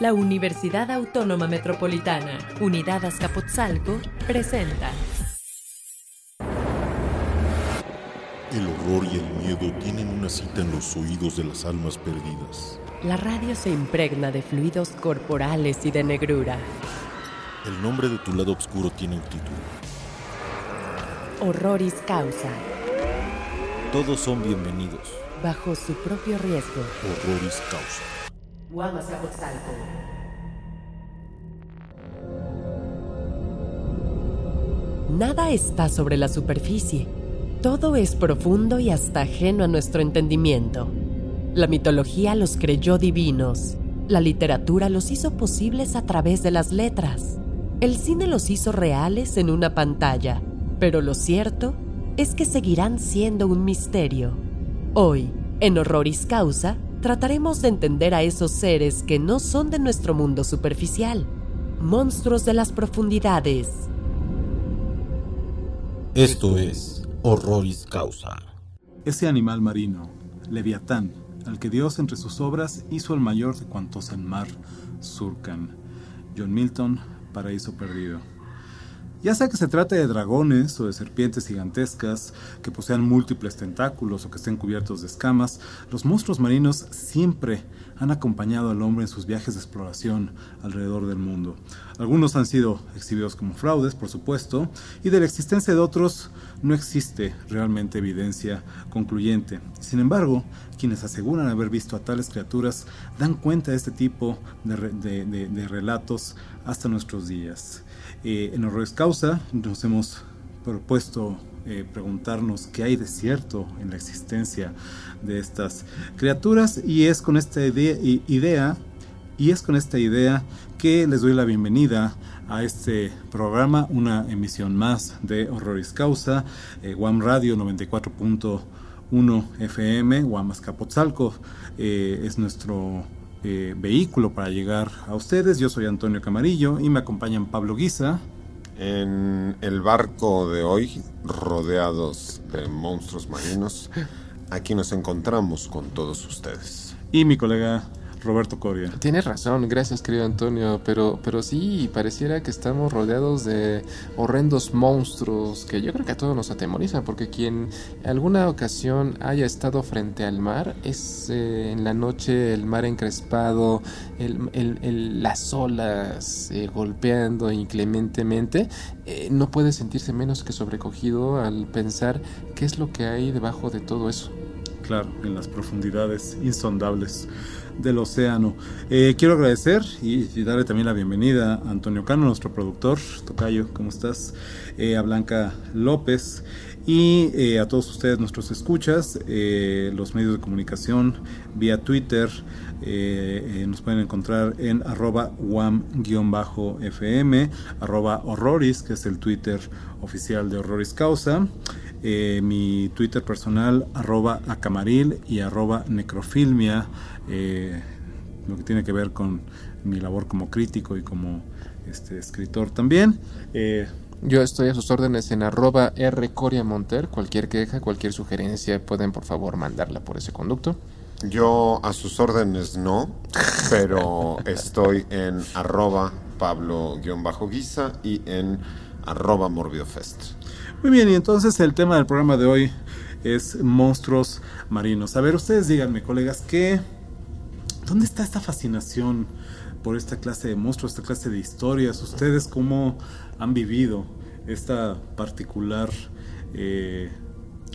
La Universidad Autónoma Metropolitana, Unidad Azcapotzalco, presenta. El horror y el miedo tienen una cita en los oídos de las almas perdidas. La radio se impregna de fluidos corporales y de negrura. El nombre de tu lado oscuro tiene un título. Horroris causa. Todos son bienvenidos. Bajo su propio riesgo. Horroris causa. Nada está sobre la superficie. Todo es profundo y hasta ajeno a nuestro entendimiento. La mitología los creyó divinos. La literatura los hizo posibles a través de las letras. El cine los hizo reales en una pantalla. Pero lo cierto es que seguirán siendo un misterio. Hoy, en Horroris Causa, trataremos de entender a esos seres que no son de nuestro mundo superficial, monstruos de las profundidades. Esto es Horroris Causa. Ese animal marino, Leviatán, al que Dios entre sus obras hizo el mayor de cuantos en mar surcan. John Milton, Paraíso Perdido. Ya sea que se trate de dragones o de serpientes gigantescas que posean múltiples tentáculos o que estén cubiertos de escamas, los monstruos marinos siempre han acompañado al hombre en sus viajes de exploración alrededor del mundo. Algunos han sido exhibidos como fraudes, por supuesto, y de la existencia de otros no existe realmente evidencia concluyente. Sin embargo, quienes aseguran haber visto a tales criaturas dan cuenta de este tipo de, relatos hasta nuestros días. Eh, en Horrores Causa nos hemos propuesto eh, preguntarnos qué hay de cierto en la existencia de estas criaturas y es con esta idea, idea y es con esta idea que les doy la bienvenida a este programa, una emisión más de Horroris Causa, eh, Radio 94.1 FM, Guam Azcapotzalco eh, es nuestro eh, vehículo para llegar a ustedes. Yo soy Antonio Camarillo y me acompañan Pablo Guisa. En el barco de hoy, rodeados de monstruos marinos, aquí nos encontramos con todos ustedes. Y mi colega Roberto Coria. Tienes razón, gracias querido Antonio, pero, pero sí, pareciera que estamos rodeados de horrendos monstruos que yo creo que a todos nos atemorizan, porque quien alguna ocasión haya estado frente al mar, es eh, en la noche el mar encrespado, el, las olas eh, golpeando inclementemente, eh, no puede sentirse menos que sobrecogido al pensar qué es lo que hay debajo de todo eso. Claro, en las profundidades insondables del océano. Eh, quiero agradecer y, darle también la bienvenida a Antonio Cano, nuestro productor. Tocayo, ¿cómo estás? Eh, a Blanca López y eh, a todos ustedes, nuestros escuchas, los medios de comunicación vía Twitter. nos pueden encontrar en arroba wam-fm, arroba horroris, que es el Twitter oficial de Horroris Causa. mi Twitter personal, arroba acamaril y arroba necrofilmia eh, lo que tiene que ver con mi labor como crítico y como este, escritor también. Eh, yo estoy a sus órdenes en arroba rcoriamonter. Cualquier queja, cualquier sugerencia, pueden por favor mandarla por ese conducto. Yo a sus órdenes no, pero estoy en arroba pablo-guisa y en arroba morbidofest. Muy bien, y entonces el tema del programa de hoy es monstruos marinos. A ver, ustedes díganme, colegas, ¿qué ¿Dónde está esta fascinación por esta clase de monstruos, esta clase de historias? ¿Ustedes cómo han vivido esta particular eh,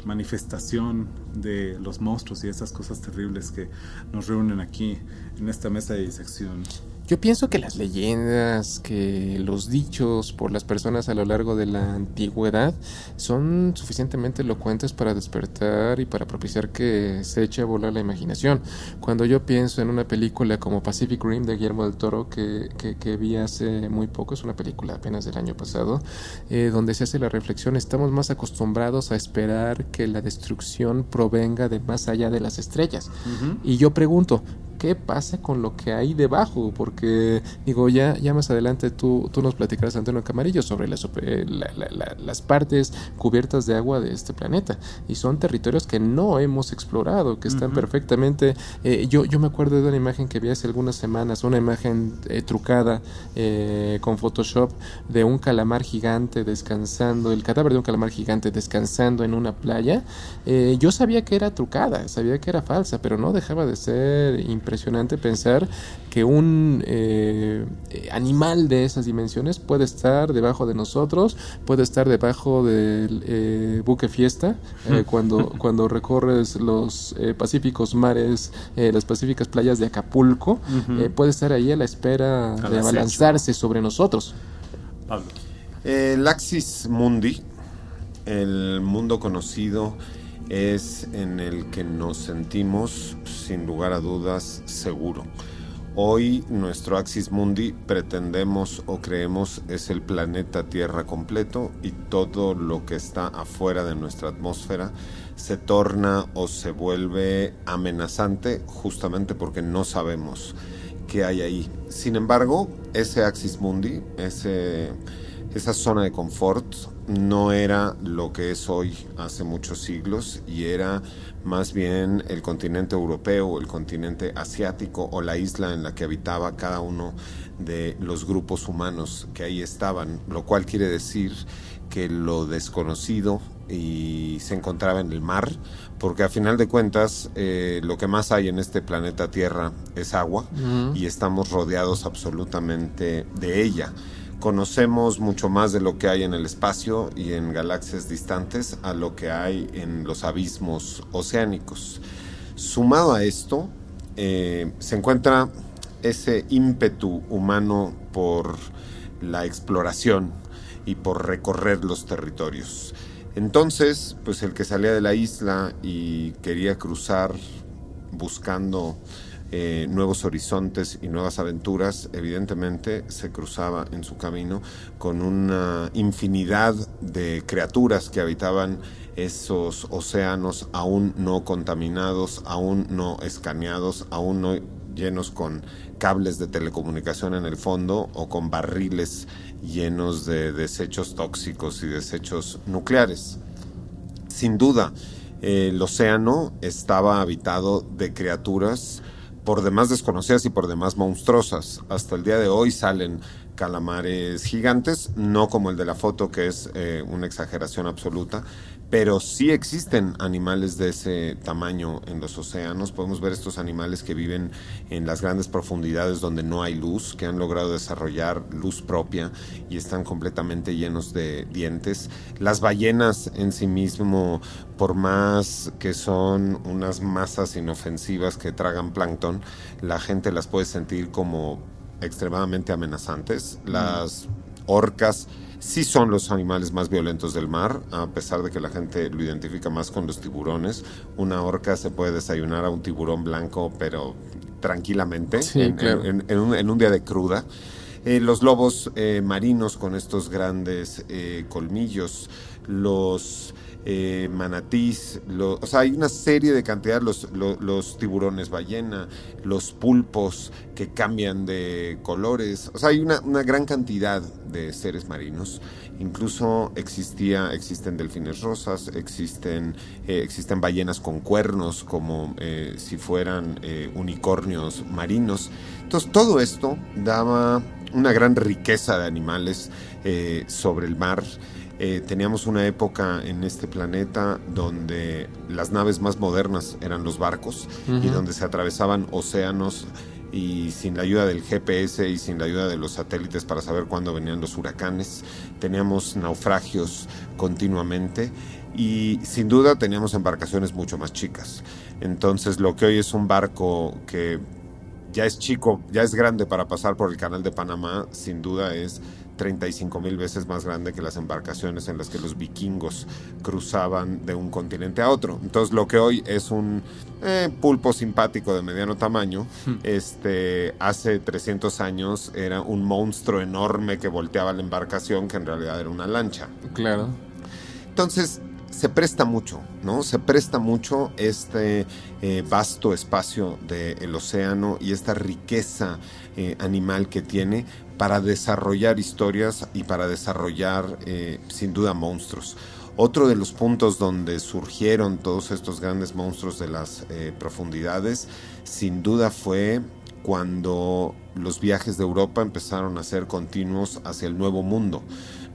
manifestación de los monstruos y esas cosas terribles que nos reúnen aquí en esta mesa de disección? Yo pienso que las leyendas, que los dichos por las personas a lo largo de la antigüedad son suficientemente elocuentes para despertar y para propiciar que se eche a volar la imaginación. Cuando yo pienso en una película como Pacific Rim de Guillermo del Toro, que, que, vi hace muy poco, es una película apenas del año pasado, eh, donde se hace la reflexión, estamos más acostumbrados a esperar que la destrucción provenga de más allá de las estrellas. Y yo pregunto, ¿qué pasa con lo que hay debajo? Porque porque, digo, ya, ya más adelante tú, tú nos platicarás, Antonio Camarillo, sobre las, eh, las partes cubiertas de agua de este planeta. Y son territorios que no hemos explorado, que están perfectamente... Eh, yo, yo me acuerdo de una imagen que vi hace algunas semanas, una imagen eh, trucada con Photoshop de un calamar gigante descansando, el cadáver de un calamar gigante descansando en una playa. yo sabía que era trucada, sabía que era falsa, pero no dejaba de ser impresionante pensar que un eh, animal de esas dimensiones puede estar debajo de nosotros, puede estar debajo del eh, buque fiesta, eh, cuando, cuando recorres los pacíficos mares, las pacíficas playas de Acapulco, puede estar ahí a la espera de abalanzarse sobre nosotros. Pablo. El Axis Mundi, el mundo conocido, es en el que nos sentimos, sin lugar a dudas, seguro. Hoy nuestro Axis Mundi pretendemos o creemos es el planeta Tierra completo y todo lo que está afuera de nuestra atmósfera se torna o se vuelve amenazante justamente porque no sabemos qué hay ahí. Sin embargo, ese Axis Mundi, ese, esa zona de confort, no era lo que es hoy hace muchos siglos y era más bien el continente europeo, el continente asiático o la isla en la que habitaba cada uno de los grupos humanos que ahí estaban, lo cual quiere decir que lo desconocido y se encontraba en el mar, porque a final de cuentas eh, lo que más hay en este planeta Tierra es agua y estamos rodeados absolutamente de ella conocemos mucho más de lo que hay en el espacio y en galaxias distantes a lo que hay en los abismos oceánicos. Sumado a esto, eh, se encuentra ese ímpetu humano por la exploración y por recorrer los territorios. Entonces, pues el que salía de la isla y quería cruzar buscando eh, nuevos horizontes y nuevas aventuras, evidentemente se cruzaba en su camino con una infinidad de criaturas que habitaban esos océanos aún no contaminados, aún no escaneados, aún no llenos con cables de telecomunicación en el fondo o con barriles llenos de desechos tóxicos y desechos nucleares. Sin duda, el océano estaba habitado de criaturas por demás desconocidas y por demás monstruosas. Hasta el día de hoy salen calamares gigantes, no como el de la foto, que es eh, una exageración absoluta, pero sí existen animales de ese tamaño en los océanos. Podemos ver estos animales que viven en las grandes profundidades donde no hay luz, que han logrado desarrollar luz propia y están completamente llenos de dientes. Las ballenas en sí mismo, por más que son unas masas inofensivas que tragan plancton, la gente las puede sentir como extremadamente amenazantes. Las orcas sí son los animales más violentos del mar, a pesar de que la gente lo identifica más con los tiburones. Una orca se puede desayunar a un tiburón blanco, pero tranquilamente, en, un, día de cruda. Eh, los lobos eh, marinos con estos grandes eh, colmillos, los eh, manatís, o sea, hay una serie de cantidad, los, los, tiburones ballena, los pulpos que cambian de colores, o sea, hay una, gran cantidad de seres marinos. Incluso existía, existen delfines rosas, existen, eh, existen ballenas con cuernos como eh, si fueran unicornios marinos. Entonces todo esto daba una gran riqueza de animales sobre el mar. Eh, teníamos una época en este planeta donde las naves más modernas eran los barcos y donde se atravesaban océanos y sin la ayuda del GPS y sin la ayuda de los satélites para saber cuándo venían los huracanes. Teníamos naufragios continuamente y sin duda teníamos embarcaciones mucho más chicas. Entonces lo que hoy es un barco que ya es chico, ya es grande para pasar por el canal de Panamá, sin duda es 35 mil veces más grande que las embarcaciones en las que los vikingos cruzaban de un continente a otro. Entonces lo que hoy es un eh, pulpo simpático de mediano tamaño, hmm. este, hace 300 años era un monstruo enorme que volteaba la embarcación que en realidad era una lancha. Claro. Entonces se presta mucho, ¿no? Se presta mucho este eh, vasto espacio del océano y esta riqueza eh, animal que tiene para desarrollar historias y para desarrollar eh, sin duda monstruos. Otro de los puntos donde surgieron todos estos grandes monstruos de las profundidades, sin duda fue cuando los viajes de Europa empezaron a ser continuos hacia el Nuevo Mundo.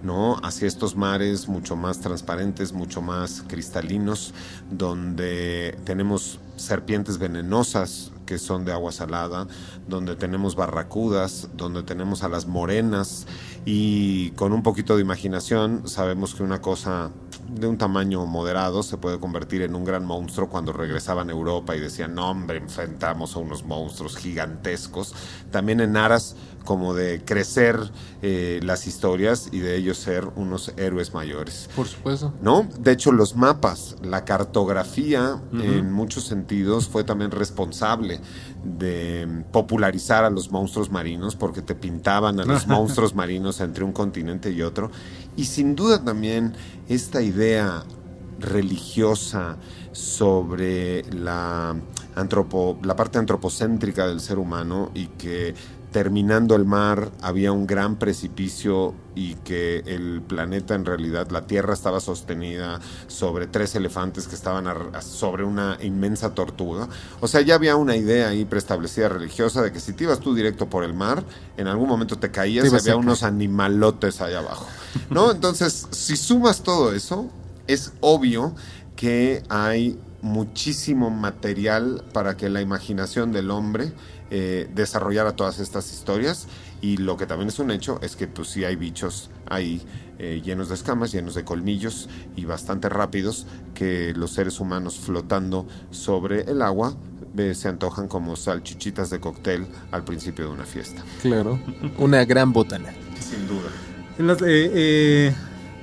¿no? hacia estos mares mucho más transparentes, mucho más cristalinos, donde tenemos serpientes venenosas que son de agua salada, donde tenemos barracudas, donde tenemos a las morenas y con un poquito de imaginación sabemos que una cosa de un tamaño moderado se puede convertir en un gran monstruo cuando regresaban a Europa y decían, no hombre, enfrentamos a unos monstruos gigantescos, también en aras como de crecer eh, las historias y de ellos ser unos héroes mayores. Por supuesto. ¿No? De hecho, los mapas, la cartografía, en muchos sentidos, fue también responsable de popularizar a los monstruos marinos, porque te pintaban a los monstruos marinos entre un continente y otro. Y sin duda también esta idea religiosa sobre la, antropo, la parte antropocéntrica del ser humano y que terminando el mar había un gran precipicio y que el planeta en realidad, la Tierra estaba sostenida sobre tres elefantes que estaban sobre una inmensa tortuga. O sea, ya había una idea ahí preestablecida religiosa de que si te ibas tú directo por el mar, en algún momento te caías y había unos animalotes ahí abajo. ¿No? Entonces, si sumas todo eso, es obvio que hay muchísimo material para que la imaginación del hombre eh, desarrollar a todas estas historias y lo que también es un hecho es que pues sí hay bichos ahí eh, llenos de escamas, llenos de colmillos y bastante rápidos que los seres humanos flotando sobre el agua eh, se antojan como salchichitas de cóctel al principio de una fiesta. Claro, una gran botana. Sin duda.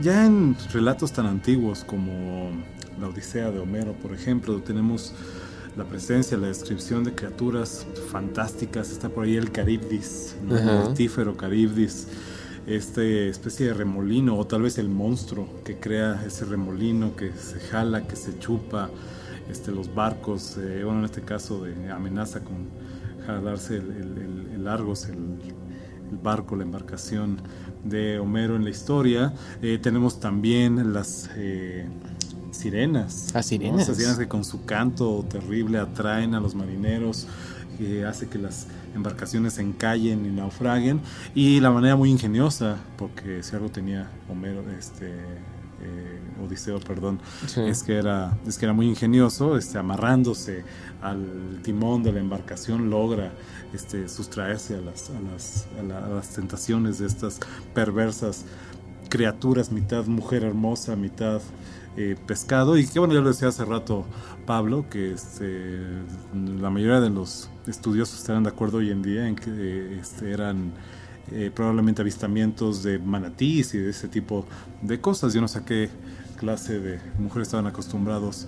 ya en relatos tan antiguos como la Odisea de Homero, por ejemplo, tenemos la presencia, la descripción de criaturas fantásticas. Está por ahí el Caribdis, el mortífero Caribdis, esta especie de remolino, o tal vez el monstruo que crea ese remolino que se jala, que se chupa este, los barcos, eh, bueno, en este caso de amenaza con jalarse el, el, el, Argos, el, barco, la embarcación de Homero en la historia. Eh, tenemos también las eh, sirenas. A sirenas. sirenas que con su canto terrible atraen a los marineros, que hace que las embarcaciones se encallen y naufraguen. Y la manera muy ingeniosa, porque si algo tenía Homero, este. Eh, Odiseo, perdón, es que era es que era muy ingenioso, este, amarrándose al timón de la embarcación logra este, sustraerse a las, a las, a las tentaciones de estas perversas criaturas, mitad mujer hermosa, mitad eh, pescado y que bueno, ya lo decía hace rato Pablo, que este, la mayoría de los estudiosos estarán de acuerdo hoy en día en que este, eran eh, probablemente avistamientos de manatís y de ese tipo de cosas. Yo no saqué clase de mujeres estaban acostumbrados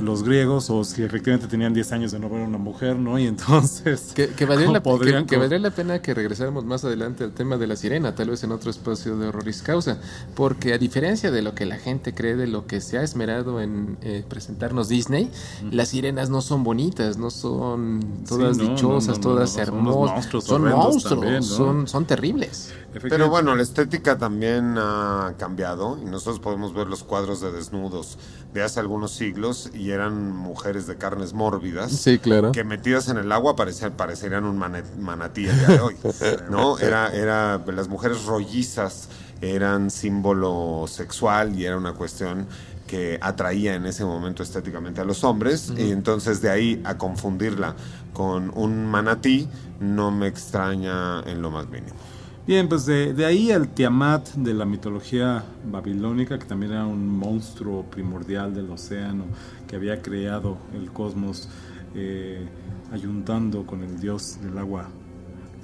los griegos o si efectivamente tenían 10 años de no ver a una mujer, ¿no? Y entonces... Que, que, valdría, la, que, la, pena que regresáramos más adelante al tema de la sirena, tal vez en otro espacio de horroris causa, porque a diferencia de lo que la gente cree, de lo que se ha esmerado en eh, presentarnos Disney, las sirenas no son bonitas, no son todas dichosas, todas hermosas, son monstruos, son, son terribles. Pero bueno, la estética también ha cambiado y nosotros podemos ver los cuadros de desnudos de hace algunos siglos y eran mujeres de carnes mórbidas. Sí, claro. Que metidas en el agua parecían, parecerían un manatí el día de hoy. ¿No? Era, era, las mujeres rollizas eran símbolo sexual y era una cuestión que atraía en ese momento estéticamente a los hombres y entonces de ahí a confundirla con un manatí no me extraña en lo más mínimo. Bien, pues de, ahí al Tiamat de la mitología babilónica, que también era un monstruo primordial del océano, que había creado el cosmos eh, ayuntando con el dios del agua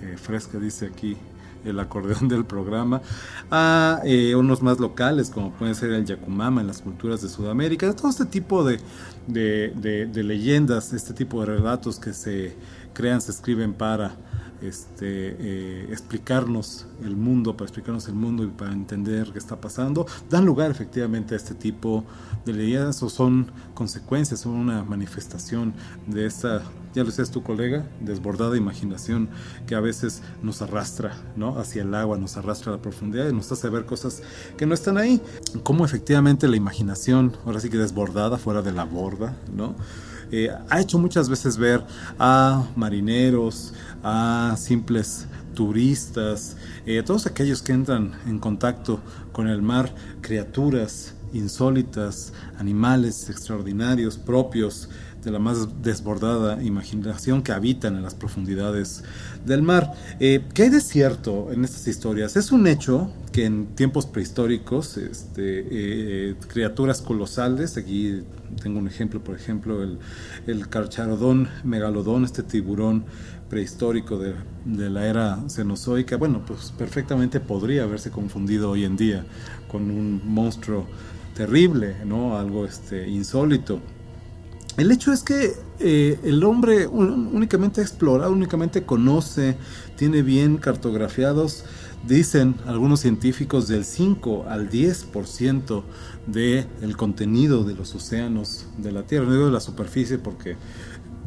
eh, fresca, dice aquí el acordeón del programa, a eh, unos más locales, como pueden ser el Yakumama en las culturas de Sudamérica, todo este tipo de, de leyendas, este tipo de relatos que se crean, se escriben para este, eh, explicarnos el mundo, para explicarnos el mundo y para entender qué está pasando, dan lugar efectivamente a este tipo de leyendas o son consecuencias, son una manifestación de esta, ya lo decías tu colega, desbordada imaginación que a veces nos arrastra ¿no? hacia el agua, nos arrastra a la profundidad y nos hace ver cosas que no están ahí. Cómo efectivamente la imaginación, ahora sí que desbordada, fuera de la borda, ¿no? Eh, ha hecho muchas veces ver a marineros, a simples turistas, eh, todos aquellos que entran en contacto con el mar, criaturas insólitas, animales extraordinarios, propios de la más desbordada imaginación que habitan en las profundidades del mar. Eh, ¿Qué hay de cierto en estas historias? Es un hecho que en tiempos prehistóricos, este, eh, criaturas colosales, aquí tengo un ejemplo, por ejemplo, el, el carcharodón megalodón, este tiburón prehistórico de, de, la era cenozoica, bueno, pues perfectamente podría haberse confundido hoy en día con un monstruo terrible, ¿no? Algo este, insólito. El hecho es que eh, el hombre únicamente ha explorado, únicamente conoce, tiene bien cartografiados, dicen algunos científicos, del 5 al 10% del el contenido de los océanos de la Tierra, no digo de la superficie porque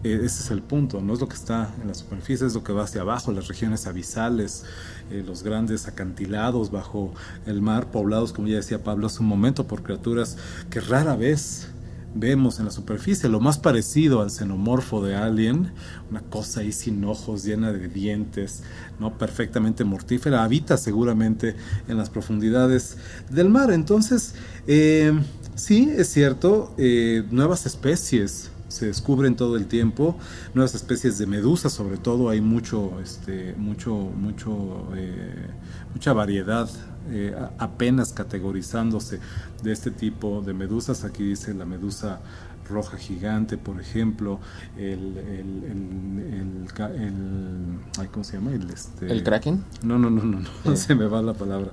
ese es el punto, no es lo que está en la superficie, es lo que va hacia abajo, las regiones abisales, eh, los grandes acantilados bajo el mar, poblados, como ya decía Pablo hace un momento, por criaturas que rara vez vemos en la superficie, lo más parecido al xenomorfo de Alien, una cosa ahí sin ojos, llena de dientes, no perfectamente mortífera, habita seguramente en las profundidades del mar. Entonces, eh, sí, es cierto, nuevas especies se descubren todo el tiempo nuevas especies de medusas sobre todo hay mucho este mucho mucho eh, mucha variedad eh, apenas categorizándose de este tipo de medusas aquí dice la medusa roja gigante, por ejemplo, el, el, el, ¿cómo se llama? El, este, ¿El kraken? No, no, no, no, no, se me va la palabra.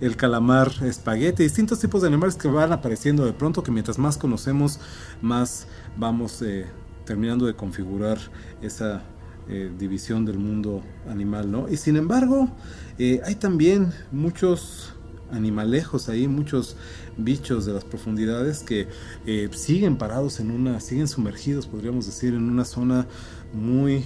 El calamar espaguete, distintos tipos de animales que van apareciendo de pronto, que mientras más conocemos, más vamos eh, terminando de configurar esa eh, división del mundo animal, ¿no? Y sin embargo, eh, hay también muchos animalejos ahí, muchos bichos de las profundidades que eh, siguen parados en una, siguen sumergidos, podríamos decir, en una zona muy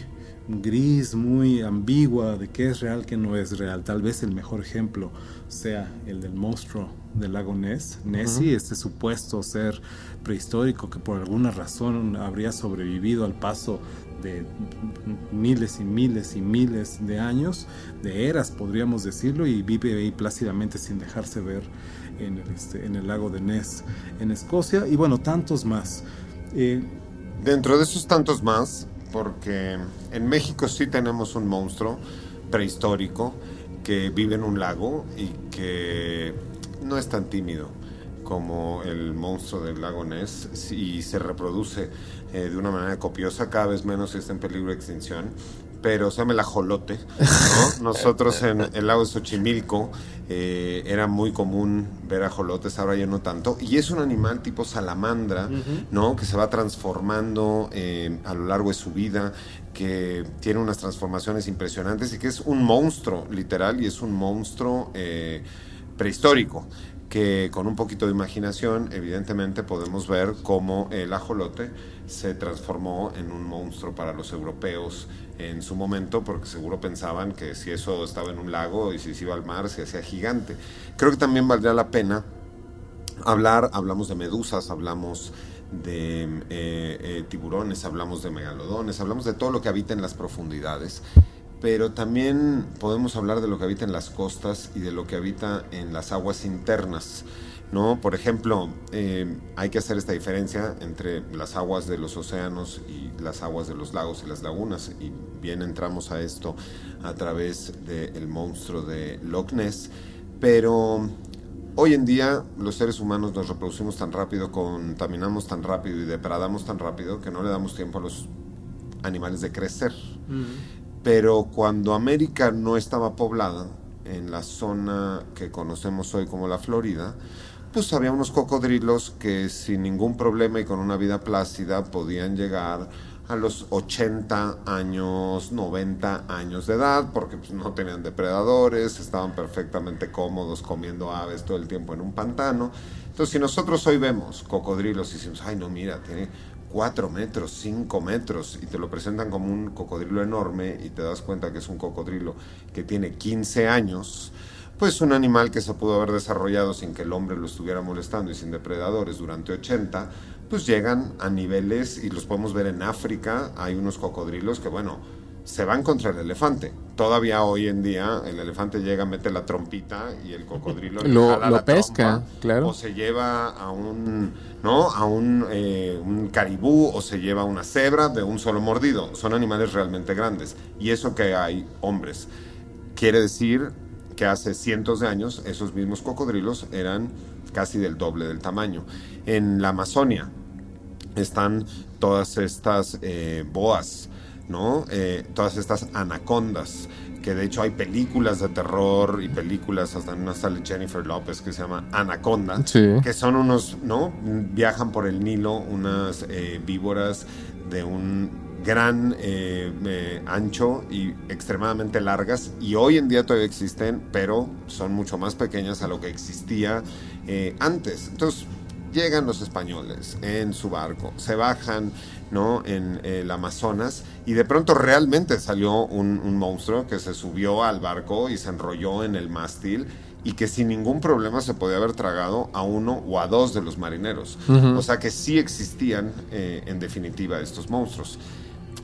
gris, muy ambigua de qué es real, qué no es real. Tal vez el mejor ejemplo sea el del monstruo del lago Ness, Nessie, este supuesto ser prehistórico que por alguna razón habría sobrevivido al paso de miles y miles y miles de años, de eras podríamos decirlo, y vive ahí plácidamente sin dejarse ver en el, este, en el lago de Ness en Escocia, y bueno, tantos más. Eh, Dentro de esos tantos más, porque en México sí tenemos un monstruo prehistórico que vive en un lago y que no es tan tímido como el monstruo del lago Ness y se reproduce eh, de una manera copiosa, cada vez menos está en peligro de extinción. Pero se llama el ajolote. Nosotros en el lago de Xochimilco eh, era muy común ver ajolotes, ahora ya no tanto. Y es un animal tipo salamandra, ¿no? Que se va transformando eh, a lo largo de su vida, que tiene unas transformaciones impresionantes y que es un monstruo, literal, y es un monstruo prehistórico que con un poquito de imaginación, evidentemente podemos ver cómo el ajolote se transformó en un monstruo para los europeos en su momento, porque seguro pensaban que si eso estaba en un lago y si se iba al mar se hacía gigante. Creo que también valdría la pena hablar, hablamos de medusas, hablamos de eh, eh, tiburones, hablamos de megalodones, hablamos de todo lo que habita en las profundidades pero también podemos hablar de lo que habita en las costas y de lo que habita en las aguas internas. ¿no? Por ejemplo, eh, hay que hacer esta diferencia entre las aguas de los océanos y las aguas de los lagos y las lagunas, y bien entramos a esto a través del monstruo de Loch Ness, pero hoy en día los seres humanos nos reproducimos tan rápido, contaminamos tan rápido y depredamos tan rápido que no le damos tiempo a los animales de crecer. Pero cuando América no estaba poblada, en la zona que conocemos hoy como la Florida, pues había unos cocodrilos que sin ningún problema y con una vida plácida podían llegar a los 80 años, 90 años de edad, porque pues, no tenían depredadores, estaban perfectamente cómodos comiendo aves todo el tiempo en un pantano. Entonces, si nosotros hoy vemos cocodrilos y decimos, ay, no, mira, tiene 4 metros, 5 metros, y te lo presentan como un cocodrilo enorme y te das cuenta que es un cocodrilo que tiene 15 años, pues un animal que se pudo haber desarrollado sin que el hombre lo estuviera molestando y sin depredadores durante 80, pues llegan a niveles, y los podemos ver en África, hay unos cocodrilos que, bueno, se van contra el elefante. Todavía hoy en día el elefante llega, mete la trompita y el cocodrilo Lo- jala lo la pesca, trompa, claro. O se lleva a un, ¿no? A un, eh, un caribú o se lleva a una cebra de un solo mordido. Son animales realmente grandes. Y eso que hay hombres. Quiere decir que hace cientos de años esos mismos cocodrilos eran casi del doble del tamaño. En la Amazonia están todas estas eh, boas, ¿no? Eh, todas estas anacondas, que de hecho hay películas de terror y películas, hasta en una sale Jennifer López que se llama Anaconda, Sí. que son unos, ¿no? Viajan por el Nilo unas eh, víboras de un gran eh, eh, ancho y extremadamente largas y hoy en día todavía existen, pero son mucho más pequeñas a lo que existía eh, antes. Entonces llegan los españoles en su barco, se bajan ¿no? en el Amazonas y de pronto realmente salió un, un monstruo que se subió al barco y se enrolló en el mástil y que sin ningún problema se podía haber tragado a uno o a dos de los marineros. O sea que sí existían eh, en definitiva estos monstruos.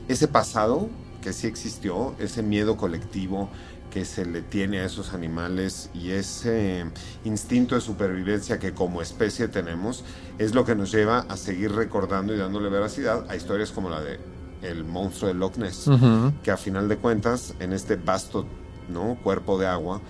Ese pasado que sí existió, ese miedo colectivo que se le tiene a esos animales y ese instinto de supervivencia que como especie tenemos es lo que nos lleva a seguir recordando y dándole veracidad a historias como la de el monstruo de Loch Ness, que a final de cuentas en este vasto ¿no? cuerpo de agua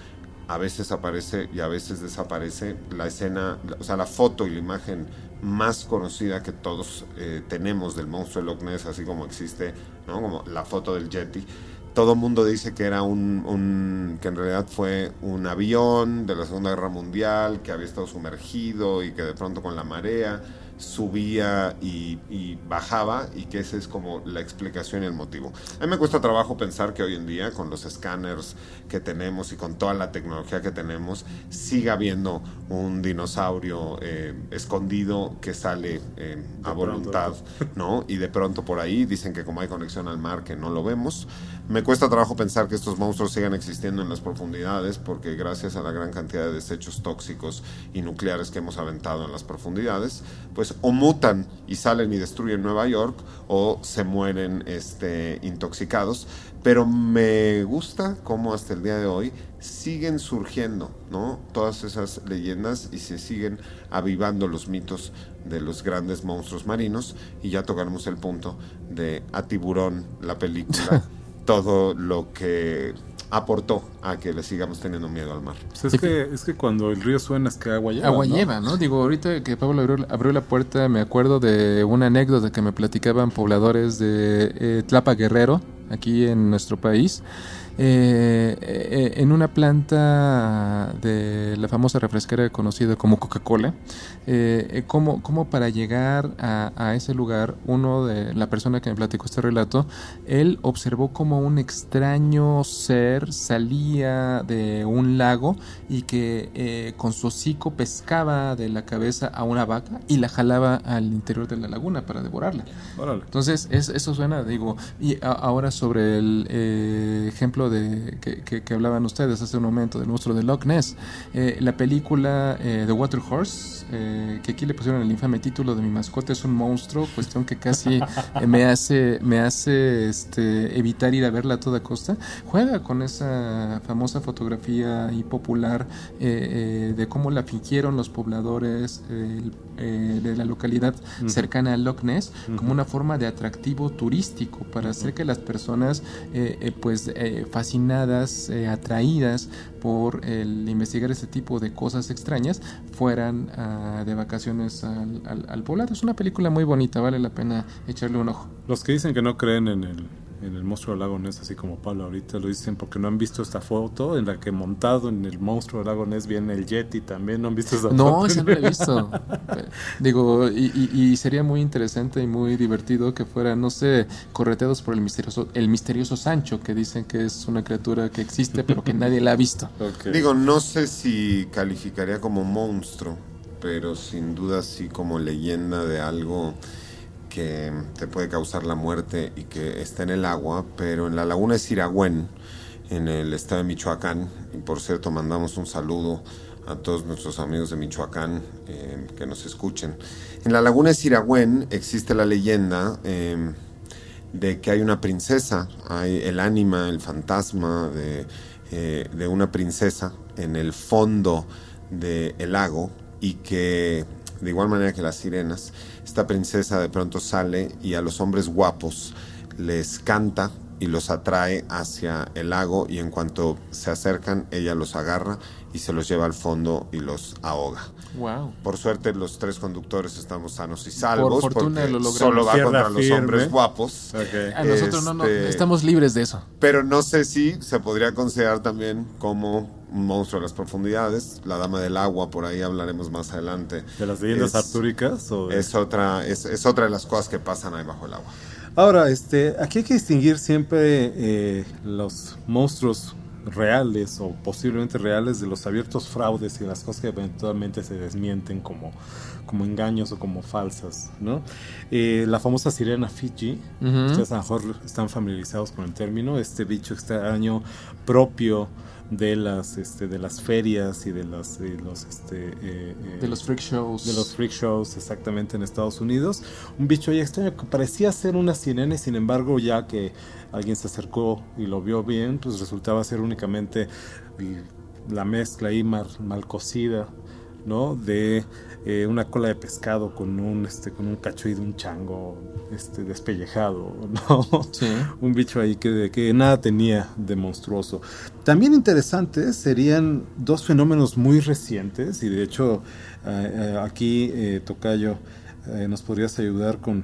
a veces aparece y a veces desaparece la escena, o sea, la foto y la imagen más conocida que todos eh, tenemos del monstruo de Loch Ness, así como existe, ¿no? Como la foto del Yeti. Todo el mundo dice que era un, un- que en realidad fue un avión de la Segunda Guerra Mundial que había estado sumergido y que de pronto con la marea subía y, y bajaba y que esa es como la explicación y el motivo. A mí me cuesta trabajo pensar que hoy en día con los escáneres que tenemos y con toda la tecnología que tenemos siga habiendo un dinosaurio eh, escondido que sale eh, a voluntad, ¿no? Y de pronto por ahí dicen que como hay conexión al mar que no lo vemos. Me cuesta trabajo pensar que estos monstruos sigan existiendo en las profundidades porque gracias a la gran cantidad de desechos tóxicos y nucleares que hemos aventado en las profundidades, pues o mutan y salen y destruyen Nueva York o se mueren este, intoxicados. Pero me gusta cómo hasta el día de hoy siguen surgiendo, ¿no? Todas esas leyendas y se siguen avivando los mitos de los grandes monstruos marinos y ya tocaremos el punto de A Tiburón, la película, todo lo que aportó a que le sigamos teniendo miedo al mar. Pues es, que, es que cuando el río suena es que agua lleva. Agua ¿no? lleva, ¿no? Digo, ahorita que Pablo abrió, abrió la puerta, me acuerdo de una anécdota que me platicaban pobladores de eh, Tlapa Guerrero, aquí en nuestro país. Eh, eh, en una planta de la famosa refresquera conocida como Coca-Cola, eh, eh, cómo, cómo para llegar a, a ese lugar, uno de la persona que me platicó este relato, él observó como un extraño ser salía de un lago y que eh, con su hocico pescaba de la cabeza a una vaca y la jalaba al interior de la laguna para devorarla. Órale. Entonces, es- eso suena, digo, y a- ahora sobre el eh, ejemplo de que, que- que hablaban ustedes hace un momento del monstruo de Loch Ness, eh, la película eh, The Water Horse, eh, que aquí le pusieron el infame título de mi mascota es un monstruo, cuestión que casi me hace, me hace este, evitar ir a verla a toda costa, juega con esa famosa fotografía y popular eh, eh, de cómo la fingieron los pobladores de la localidad cercana a Loch Ness como una forma de atractivo turístico para hacer que las personas eh, eh, pues eh, fascinadas, eh, atraídas por el investigar este tipo de cosas extrañas fueran ah, de vacaciones al, al, al poblado. Es una película muy bonita, vale la pena echarle un ojo. Los que dicen que no creen en el en el monstruo del lago Ness, así como Pablo ahorita lo dicen, porque no han visto esta foto en la que montado en el monstruo del lago Ness viene el Yeti también, ¿no han visto esa No, foto? esa no la he visto. Eh, Digo, y, y- y sería muy interesante y muy divertido que fueran, no sé, correteados por el misterioso, el misterioso Sancho, que dicen que es una criatura que existe, pero que nadie la ha visto. Digo, no sé si calificaría como monstruo, pero sin duda sí como leyenda de algo que te puede causar la muerte y que está en el agua, pero en la laguna de Siragüen, en el estado de Michoacán, y por cierto mandamos un saludo a todos nuestros amigos de Michoacán eh, que nos escuchen. En la laguna de Siragüen existe la leyenda eh, de que hay una princesa, hay el ánima, el fantasma de, eh, de una princesa en el fondo del lago y que de igual manera que las sirenas, esta princesa de pronto sale y a los hombres guapos les canta y los atrae hacia el lago y en cuanto se acercan ella los agarra y se los lleva al fondo y los ahoga. Wow. Por suerte los tres conductores estamos sanos y salvos Por fortuna porque lo solo va contra los hombres guapos. A nosotros no, no, Este- estamos libres de eso. Pero no sé si se podría considerar también como un monstruo de las profundidades. La dama del agua, por ahí hablaremos más adelante. ¿De las leyendas artúricas? O de- Es otra, es, es otra de las cosas que pasan ahí bajo el agua. Ahora, este, aquí hay que distinguir siempre eh, los monstruos reales o posiblemente reales de los abiertos fraudes y las cosas que eventualmente se desmienten como, como engaños o como falsas, ¿no? Eh, la famosa sirena Fiji, ustedes a lo mejor están familiarizados con el término, este bicho extraño propio de las, este, de las ferias y de las, de los, este, eh, eh, De los freak shows. de los freak shows exactamente en Estados Unidos. Un bicho ahí extraño que parecía ser una sirena y sin embargo ya que alguien se acercó y lo vio bien, pues resultaba ser únicamente la mezcla ahí mal, mal cocida, ¿no? De eh, una cola de pescado con un, este, con un cacho y de un chango este, despellejado, ¿no? Sí. un bicho ahí que, que nada tenía de monstruoso. También interesantes serían dos fenómenos muy recientes y de hecho eh, eh, aquí eh, Tocayo nos podrías ayudar con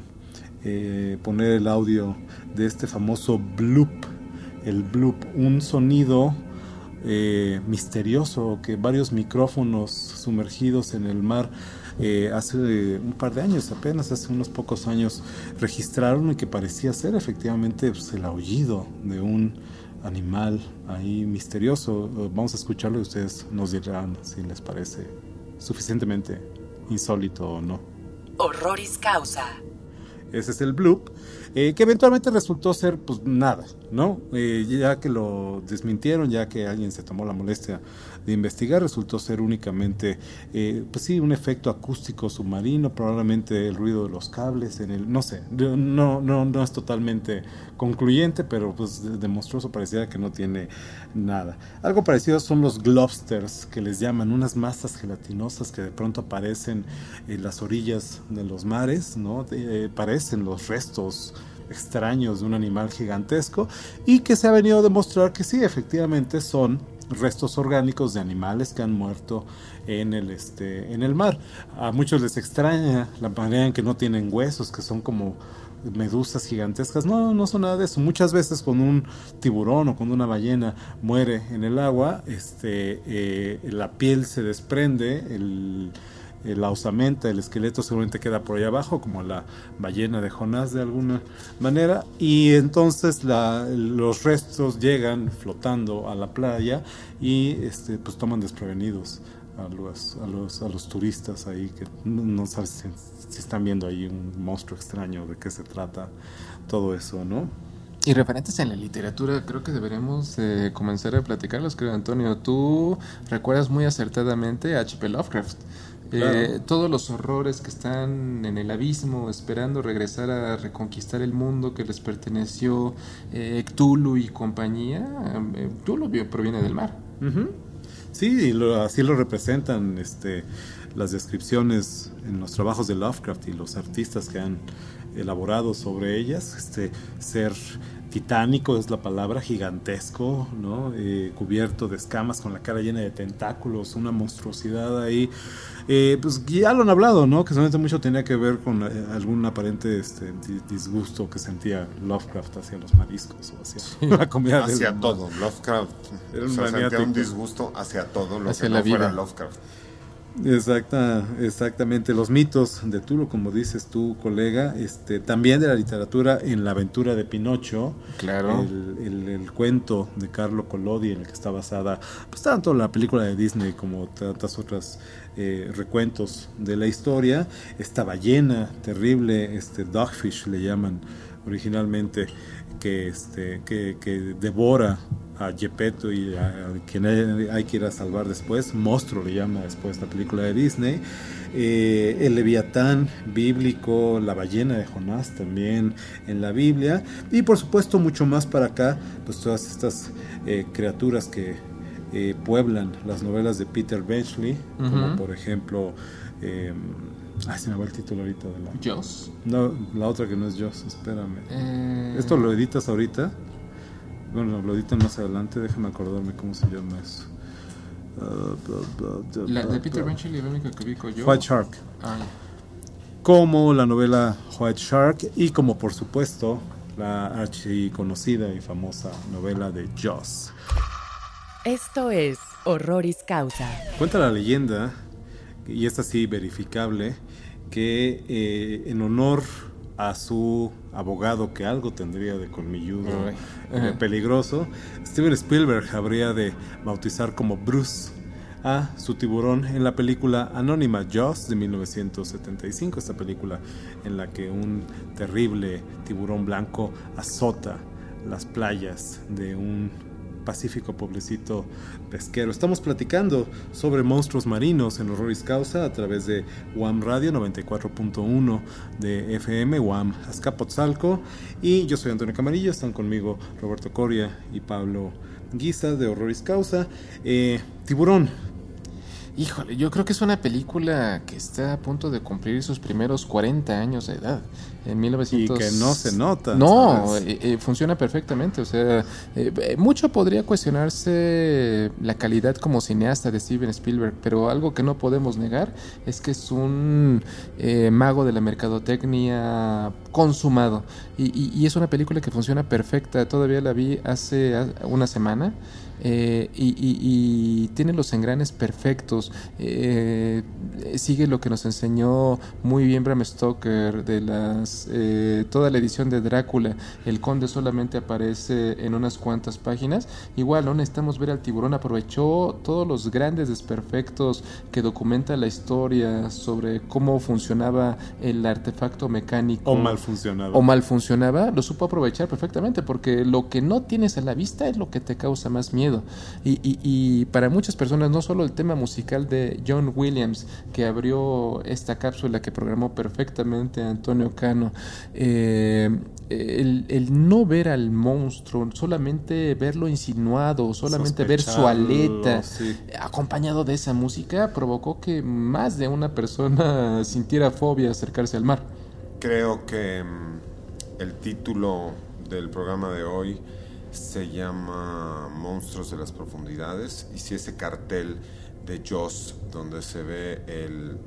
poner el audio de este famoso bloop, el bloop, un sonido eh, misterioso que varios micrófonos sumergidos en el mar eh, hace un par de años, apenas hace unos pocos años, registraron y que parecía ser efectivamente pues, el aullido de un animal ahí misterioso. Vamos a escucharlo y ustedes nos dirán si les parece suficientemente insólito o no. Horroris causa. Ese es el bloop, eh, que eventualmente resultó ser pues nada, ¿no? Eh, ya que lo desmintieron, ya que alguien se tomó la molestia de investigar, resultó ser únicamente, eh, pues sí, un efecto acústico submarino, probablemente el ruido de los cables en el, no sé, no, no, no es totalmente concluyente, pero pues de- demostró pareciera que no tiene nada. Algo parecido son los globsters, que les llaman unas masas gelatinosas que de pronto aparecen en las orillas de los mares, ¿no? Eh, parecen los restos extraños de un animal gigantesco y que se ha venido a demostrar que sí, efectivamente son restos orgánicos de animales que han muerto en el este en el mar. A muchos les extraña la manera en que no tienen huesos, que son como medusas gigantescas. No, no son nada de eso. Muchas veces cuando un tiburón o cuando una ballena muere en el agua, este, eh, la piel se desprende, el, la osamenta, el esqueleto seguramente queda por ahí abajo, como la ballena de Jonás de alguna manera, y entonces la- los restos llegan flotando a la playa y este, pues toman desprevenidos a los, a los, a los turistas ahí que no, no sabes si, si están viendo ahí un monstruo extraño, de qué se trata, todo eso, ¿no? Y referentes en la literatura, creo que deberemos eh, comenzar a platicarlos, creo, Antonio. Tú recuerdas muy acertadamente a H.P. Lovecraft. Eh, todos los horrores que están en el abismo, esperando regresar a reconquistar el mundo que les perteneció, eh, Cthulhu y compañía. eh, Cthulhu vi- proviene del mar. Sí, lo- así lo representan este, las descripciones en los trabajos de Lovecraft y los artistas que han elaborado sobre ellas. Este ser titánico es la palabra, gigantesco, ¿no? Eh, cubierto de escamas, con la cara llena de tentáculos, una monstruosidad ahí. Eh, pues ya lo han hablado, ¿no? Que solamente mucho tenía que ver con eh, algún aparente este, disgusto que sentía Lovecraft hacia los mariscos o hacia la comida. Hacia todo, Lovecraft. Era un, sentía un disgusto hacia todo lo que no fuera Lovecraft. Exacta, exactamente. Los mitos de Tulo, como dices tú, colega, este, también de la literatura en la aventura de Pinocho. Claro. El, el, cuento de Carlo Collodi en el que está basada, pues tanto la película de Disney como tantas otras eh, recuentos de la historia. Esta ballena terrible, este dogfish le llaman originalmente, que, este, que, que devora a Gepetto y a, quien hay, que ir a salvar después. Monstruo le llama después la película de Disney. Eh, el Leviatán bíblico, la ballena de Jonás también en la Biblia. Y por supuesto mucho más para acá, pues todas estas eh, criaturas que eh, pueblan las novelas de Peter Benchley, como por ejemplo... Ay, se me va el título ahorita de la. ¿Joss? No, la otra que no es Joss, espérame. ¿Esto lo editas ahorita? Bueno, lo editan más adelante, déjame acordarme cómo se llama eso. la de Peter Benchley, la única que ubico yo. White Shark. Ah, como la novela White Shark y como por supuesto la archiconocida y famosa novela de Joss. Esto es Horroris Causa. Cuenta la leyenda, y es así verificable, que eh, en honor a su abogado que algo tendría de colmilludo eh, peligroso, Steven Spielberg habría de bautizar como Bruce a su tiburón en la película anónima Jaws de 1975, esta película en la que un terrible tiburón blanco azota las playas de un pacífico pueblecito pesquero. Estamos platicando sobre monstruos marinos en Horroris Causa a través de UAM Radio 94.1 de FM, UAM Azcapotzalco. Y yo soy Antonio Camarillo, están conmigo Roberto Coria y Pablo Guisa de Horroris Causa. Eh, tiburón, Híjole, yo creo que es una película que está a punto de cumplir sus primeros 40 años de edad. En 1900... Y que no se nota. No, eh, eh, funciona perfectamente. O sea, eh, mucho podría cuestionarse la calidad como cineasta de Steven Spielberg, pero algo que no podemos negar es que es un mago de la mercadotecnia consumado. Y, y, es una película que funciona perfecta. Todavía la vi hace una semana. Eh, y, tiene los engranes perfectos. Eh, sigue lo que nos enseñó muy bien Bram Stoker de las eh, toda la edición de Drácula. El conde solamente aparece en unas cuantas páginas. Igual no necesitamos ver al tiburón. Aprovechó todos los grandes desperfectos que documenta la historia sobre cómo funcionaba el artefacto mecánico. O mal funcionaba. O mal funcionaba. Lo supo aprovechar perfectamente porque lo que no tienes a la vista es lo que te causa más miedo. Y, para muchas personas, no solo el tema musical de John Williams, que abrió esta cápsula que programó perfectamente Antonio Cano, eh, el, no ver al monstruo, solamente verlo insinuado, solamente ver su aleta, acompañado de esa música, provocó que más de una persona sintiera fobia acercarse al mar. Creo que mm, el título del programa de hoy se llama Monstruos de las Profundidades y si ese cartel de Joss donde se ve el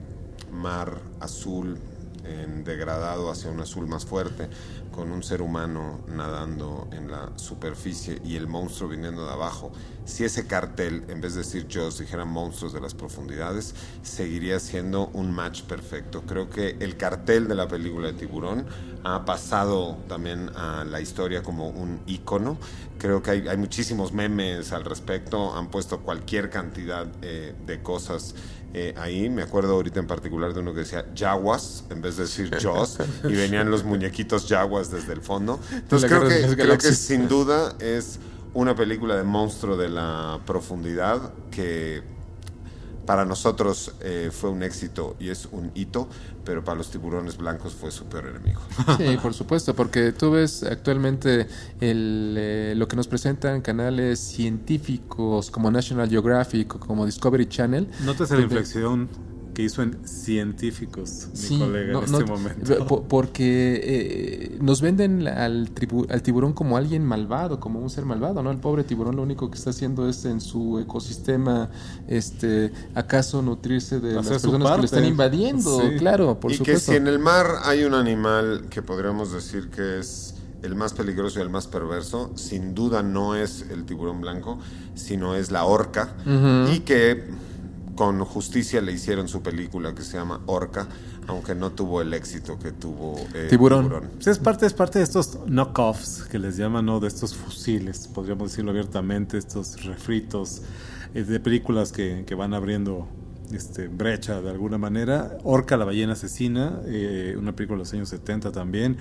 mar azul en degradado hacia un azul más fuerte, con un ser humano nadando en la superficie y el monstruo viniendo de abajo, si ese cartel, en vez de decir Joss, dijera monstruos de las profundidades, seguiría siendo un match perfecto. Creo que el cartel de la película de Tiburón ha pasado también a la historia como un icono. Creo que hay, muchísimos memes al respecto, han puesto cualquier cantidad eh, de cosas eh, ahí. Me acuerdo ahorita en particular de uno que decía Jaguas en vez de decir Jaws y venían los muñequitos Jaguas desde el fondo. Entonces creo que, creo que sin duda es una película de monstruo de la profundidad que para nosotros eh, fue un éxito y es un hito, pero para los tiburones blancos fue su peor enemigo. Sí, por supuesto, porque tú ves actualmente el, eh, lo que nos presentan canales científicos como National Geographic o como Discovery Channel. ¿Notas la inflexión que hizo en Científicos, mi Sí, colega, no- en este no, momento. po- Porque eh, nos venden al, tribu- al tiburón como alguien malvado, como un ser malvado, ¿no? El pobre tiburón lo único que está haciendo es en su ecosistema, este, acaso nutrirse de Hacer las personas que lo están invadiendo, Sí. claro, por y supuesto. que si en el mar hay un animal que podríamos decir que es el más peligroso y el más perverso, sin duda no es el tiburón blanco, sino es la orca. Y que con justicia le hicieron su película que se llama Orca, aunque no tuvo el éxito que tuvo eh, Tiburón. Pues es parte, es parte de estos knockoffs que les llaman, ¿no? De estos fusiles, podríamos decirlo abiertamente, estos refritos eh, de películas que, que van abriendo este, brecha de alguna manera. Orca, la ballena asesina, eh, una película de los años 70 también.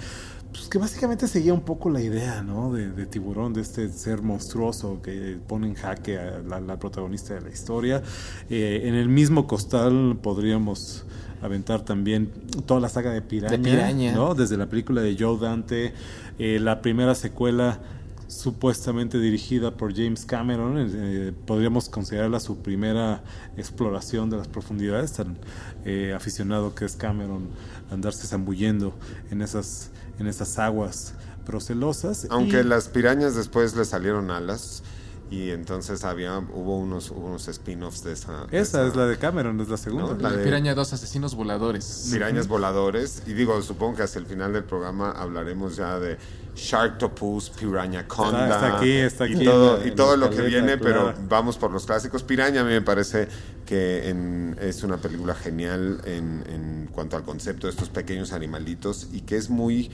Pues que básicamente seguía un poco la idea, ¿no? De, de tiburón, de este ser monstruoso que pone en jaque a la, la protagonista de la historia. Eh, en el mismo costal podríamos aventar también toda la saga de Piraña, De Piraña. ¿no? Desde la película de Joe Dante, eh, la primera secuela supuestamente dirigida por James Cameron, eh, podríamos considerarla su primera exploración de las profundidades, tan eh, aficionado que es Cameron andarse zambullendo en esas, en esas aguas procelosas. Aunque Y- las pirañas después le salieron alas y entonces había hubo unos unos spin-offs de esa. de esa es la de Cameron, es la segunda. No, la de- Piraña dos asesinos voladores. Pirañas voladores y digo, supongo que hacia el final del programa hablaremos ya de Sharktopus, Piranha Conda Está- está aquí, está y aquí todo, en la- y todo lo que viene, claro. pero vamos por los clásicos. Piraña a mí me parece que en- es una película genial en, en cuanto al concepto de estos pequeños animalitos y que es muy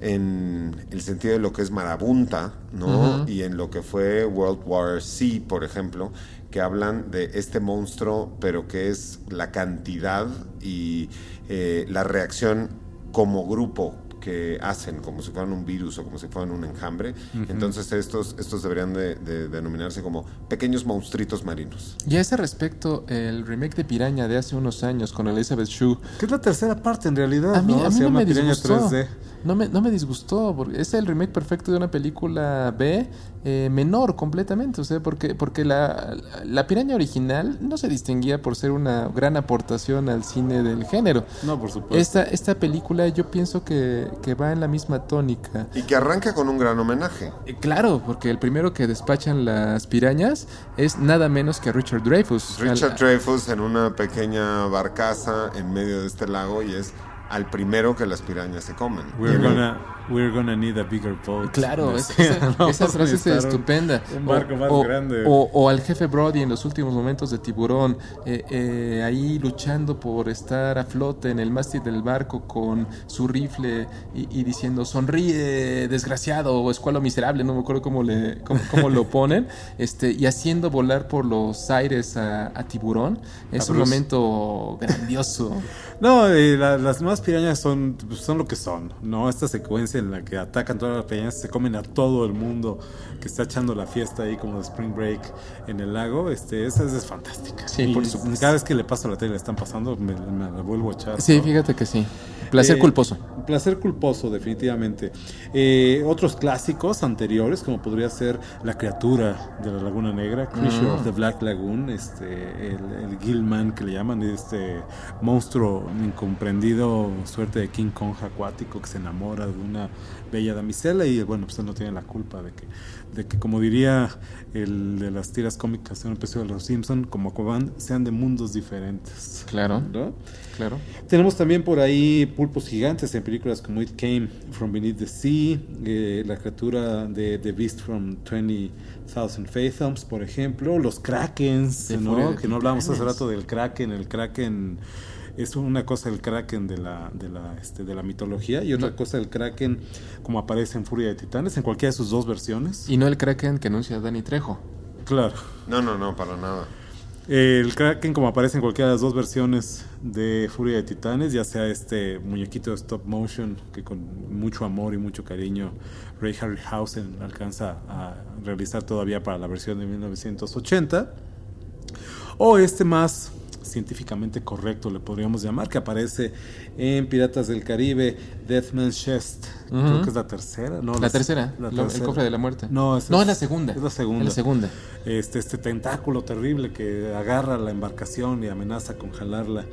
en el sentido de lo que es marabunta, ¿no? Y en lo que fue World War C, por ejemplo, que hablan de este monstruo, pero que es la cantidad y eh, la reacción como grupo que hacen, como si fueran un virus o como si fueran un enjambre. Entonces estos, estos deberían de, de denominarse como pequeños monstruitos marinos. Y a ese respecto, el remake de Piraña de hace unos años con Elizabeth Shue, Que es la tercera parte en realidad, a mí, ¿no? a mí Se no llama me Piraña disgustó. 3D. No me, no me disgustó, porque es el remake perfecto de una película B eh, menor completamente, o sea, porque, porque la, la piraña original no se distinguía por ser una gran aportación al cine del género. No, por supuesto. Esta, esta película yo pienso que, que va en la misma tónica. Y que arranca con un gran homenaje. Eh, Claro, porque el primero que despachan las pirañas es nada menos que Richard Dreyfuss. Richard Dreyfuss en una pequeña barcaza en medio de este lago y es al primero que las pirañas se comen. We're gonna, we're gonna need a bigger boat. Claro, es- esa, ¿no? esa frase es estupenda. Un barco O- más o, grande. O, o al jefe Brody en los últimos momentos de Tiburón, eh, eh, ahí luchando por estar a flote en el mástil del barco con su rifle y, y diciendo sonríe desgraciado o escualo miserable, no me acuerdo cómo, le, cómo, cómo lo ponen, este, y haciendo volar por los aires a, a Tiburón. Es A un Bruce. momento grandioso. No, eh, la- las nuevas pirañas son, pues, son lo que son, ¿no? Esta secuencia en la que atacan todas las pirañas, se comen a todo el mundo que está echando la fiesta ahí como de Spring Break en el lago, este, esa es, fantástica. Sí, Y por supuesto. Cada vez que le paso la tele le están pasando, me, me la vuelvo a echar. Sí, ¿no? fíjate que sí. Placer Eh, culposo. Placer culposo, definitivamente. Eh, otros clásicos anteriores, como podría ser La criatura de la Laguna Negra, Creature of the Black Lagoon, este, el, el Gilman que le llaman, este monstruo incomprendido, suerte de King Kong acuático que se enamora de una bella damisela y bueno, pues él no tiene la culpa de que, de que como diría el de las tiras cómicas en un episodio de Los Simpson, como Aquaman, sean de mundos diferentes. Claro, ¿no? claro. Tenemos también por ahí pulpos gigantes en películas como It Came From Beneath the Sea, eh, la criatura de The Beast from 20,000 Fathoms, por ejemplo, los Krakens, que no hablamos hace rato del Kraken, el Kraken es una cosa el Kraken de la, de la, este, de la mitología y otra No. cosa el Kraken como aparece en Furia de Titanes, en cualquiera de sus dos versiones. Y no el Kraken que anuncia Danny Trejo. Claro. No, no, no, para nada. El Kraken, como aparece en cualquiera de las dos versiones de Furia de Titanes, ya sea este muñequito de stop motion que con mucho amor y mucho cariño Ray Harryhausen alcanza a realizar todavía para la versión de 1980, o este más científicamente correcto, le podríamos llamar, que aparece en Piratas del Caribe, Deathman's Chest. Creo que es la tercera. No, la, tercera, el cofre de la muerte. No, es, no, es la segunda. Es la segunda. la segunda. Este, este tentáculo terrible que agarra la embarcación y amenaza con jalarla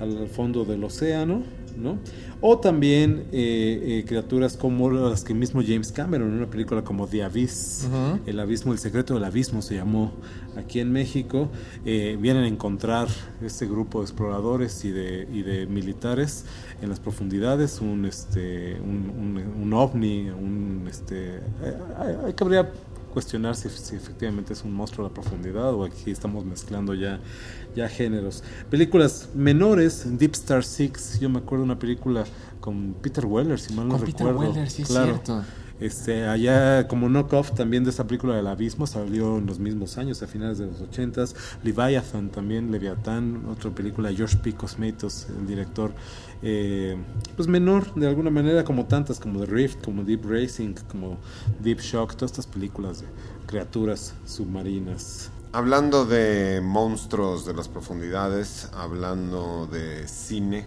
al fondo del océano. ¿no? O también eh, eh, criaturas como las que mismo James Cameron, en una película como The Abyss, El Abismo, El Secreto del Abismo se llamó aquí en México, eh, vienen a encontrar este grupo de exploradores y de, y de militares en las profundidades, un, este, un, un, ovni, un, este, hay, que habría cuestionar si, efectivamente es un monstruo de la profundidad o aquí estamos mezclando ya, ya géneros. Películas menores, Deep Star Six, yo me acuerdo de una película con Peter Weller, si mal no con recuerdo. Peter Weller, sí es cierto. Este, allá como knockoff también de esta película del abismo salió en los mismos años, a finales de los ochentas. Leviathan también, Leviathan, otra película de George P. Cosmatos, el director, eh, pues menor de alguna manera como tantas, como The Rift, como Deep Racing, como Deep Shock, todas estas películas de criaturas submarinas. Hablando de monstruos de las profundidades, hablando de cine,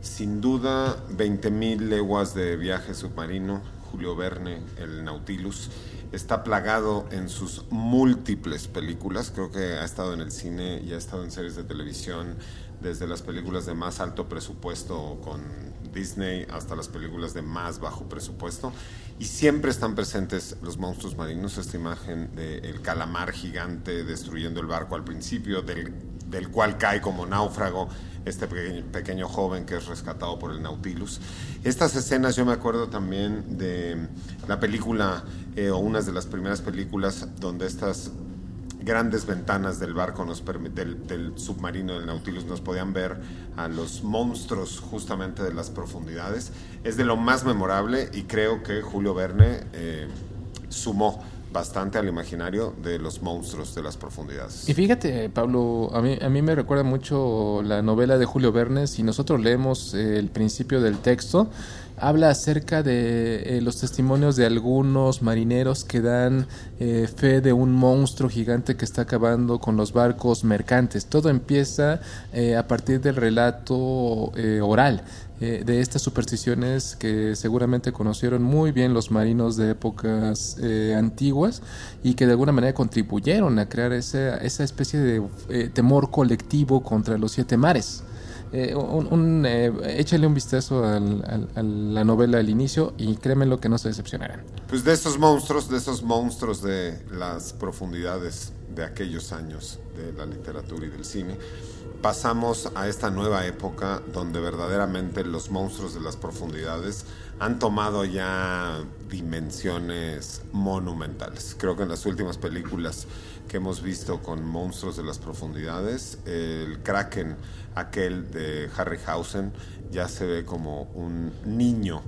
sin duda 20.000 leguas de viaje submarino, Julio Verne, el Nautilus, está plagado en sus múltiples películas, creo que ha estado en el cine y ha estado en series de televisión, desde las películas de más alto presupuesto con Disney hasta las películas de más bajo presupuesto y siempre están presentes los monstruos marinos, esta imagen del calamar gigante destruyendo el barco al principio, del, del cual cae como náufrago este pequeño, joven que es rescatado por el Nautilus. Estas escenas yo me acuerdo también de la película eh, o unas de las primeras películas donde estas grandes ventanas del barco nos del, del, submarino del Nautilus nos podían ver a los monstruos justamente de las profundidades. Es de lo más memorable y creo que Julio Verne eh, sumó bastante al imaginario de los monstruos de las profundidades. Y fíjate, Pablo, a mí, a mí me recuerda mucho la novela de Julio Verne. Si nosotros leemos el principio del texto, habla acerca de eh, los testimonios de algunos marineros que dan eh, fe de un monstruo gigante que está acabando con los barcos mercantes. Todo empieza eh, a partir del relato oral. de estas supersticiones que seguramente conocieron muy bien los marinos de épocas antiguas y que de alguna manera contribuyeron a crear esa, esa especie de temor colectivo contra los siete mares. Eh, un, eh, échale un vistazo a la novela al inicio y créeme lo que no se decepcionarán. Pues de esos monstruos, de esos monstruos de las profundidades de aquellos años de la literatura y del cine, pasamos a esta nueva época donde verdaderamente los monstruos de las profundidades han tomado ya dimensiones monumentales. Creo que en las últimas películas que hemos visto con monstruos de las profundidades, el Kraken aquel de Harryhausen ya se ve como un niño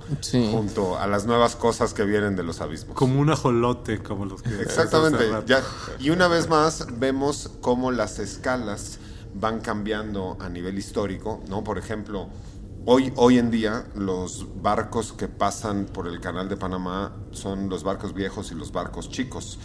junto a las nuevas cosas que vienen de los abismos. Como un ajolote, como los que... Exactamente. y una vez más vemos cómo las escalas van cambiando a nivel histórico, ¿no? Por ejemplo, hoy, hoy en día los barcos que pasan por el canal de Panamá son los barcos viejos y los barcos chicos,